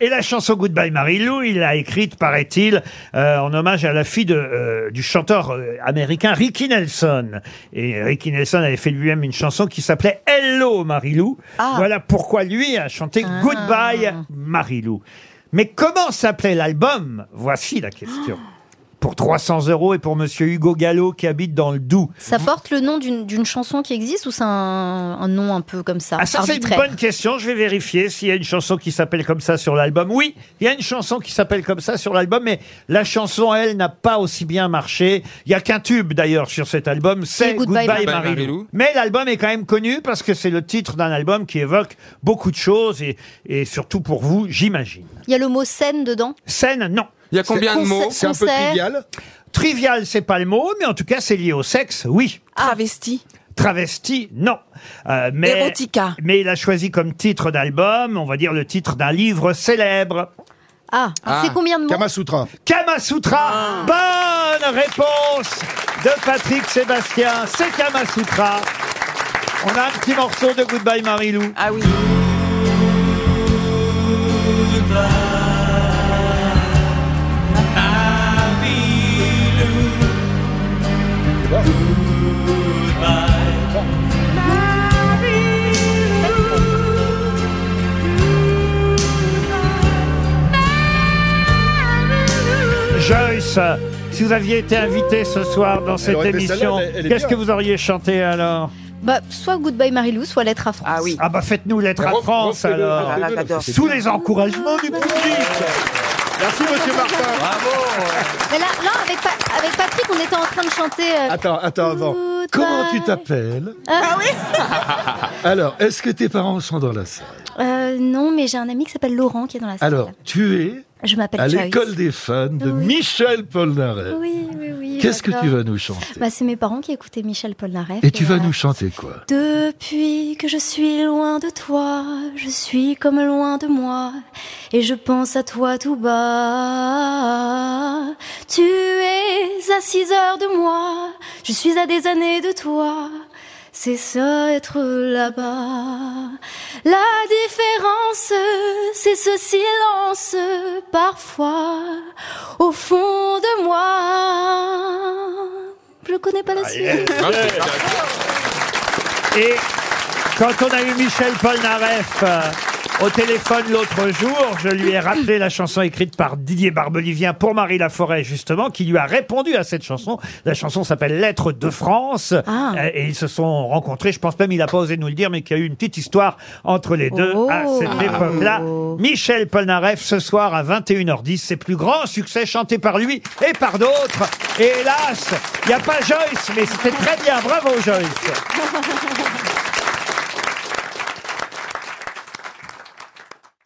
Et la chanson Goodbye Marilou, il l'a écrite, paraît-il, euh, en hommage à la fille de, euh, du chanteur euh, américain Ricky Nelson. Et Ricky Nelson avait fait lui-même une chanson qui s'appelait Hello Marilou. Voilà pourquoi lui a chanté Goodbye Marilou. Mais comment s'appelait l'album? Voici la question. Pour 300 euros et pour Monsieur Hugo Gallo qui habite dans le Doubs. Ça porte le nom d'une d'une chanson qui existe ou c'est un, un nom un peu comme ça Ah, ça, c'est une arbitraire bonne question. Je vais vérifier s'il y a une chanson qui s'appelle comme ça sur l'album. Oui, il y a une chanson qui s'appelle comme ça sur l'album, mais la chanson, elle, n'a pas aussi bien marché. Il y a qu'un tube, d'ailleurs, sur cet album. C'est Goodbye. Marilou. Mais l'album est quand même connu parce que c'est le titre d'un album qui évoque beaucoup de choses et, et surtout pour vous, j'imagine. Il y a le mot scène dedans? Scène, non. Il y a combien de mots C'est un peu Concert. trivial Trivial, c'est pas le mot, mais en tout cas, c'est lié au sexe, oui. Travesti. Travesti, non. Euh, mais, Erotica. Mais il a choisi comme titre d'album, on va dire le titre d'un livre célèbre. Ah, c'est combien de mots Kamasutra. Kamasutra. Bonne réponse de Patrick Sébastien. C'est Kamasutra. On a un petit morceau de Goodbye Marilou. Ah oui. Joyce, si vous aviez été invité ce soir dans cette aurait émission, celle-là, elle- elle est qu'est-ce bien. que vous auriez chanté alors Bah, soit Goodbye Marilou, soit Lettre à France. Ah oui. Ah bah faites-nous lettre à France refais-le, alors. Ah là, j'adore. Sous les encouragements du public. Merci, monsieur Martin. Mais là, là avec, Pa- avec Patrick, on était en train de chanter. euh, Attends, attends, avant. Goodbye. Comment tu t'appelles Ah oui Alors, est-ce que tes parents sont dans la salle? Euh, non, mais j'ai un ami qui s'appelle Laurent qui est dans la salle. Alors, tu es je m'appelle à l'école des fans de Oui. Michel Polnareff. Oui, oui, oui. Qu'est-ce que tu vas nous chanter bah, C'est mes parents qui écoutaient Michel Polnareff. Et tu vas euh, nous chanter quoi Depuis que je suis loin de toi, je suis comme loin de moi, et je pense à toi tout bas. Tu es à six heures de moi, je suis à des années de toi. C'est ça être là-bas. La différence, c'est ce silence parfois au fond de moi. Je connais pas la suite. Et quand on a eu Michel Polnareff euh, au téléphone l'autre jour, je lui ai rappelé la chanson écrite par Didier Barbelivien pour Marie Laforêt, justement, qui lui a répondu à cette chanson. La chanson s'appelle Lettres de France. Ah. Euh, Et ils se sont rencontrés. Je pense même, il n'a pas osé nous le dire, mais qu'il y a eu une petite histoire entre les deux à Oh. cette époque-là. Michel Polnareff, ce soir à 21h10, ses plus grands succès chantés par lui et par d'autres. Et hélas, il n'y a pas Joyce, mais c'était très bien. Bravo Joyce.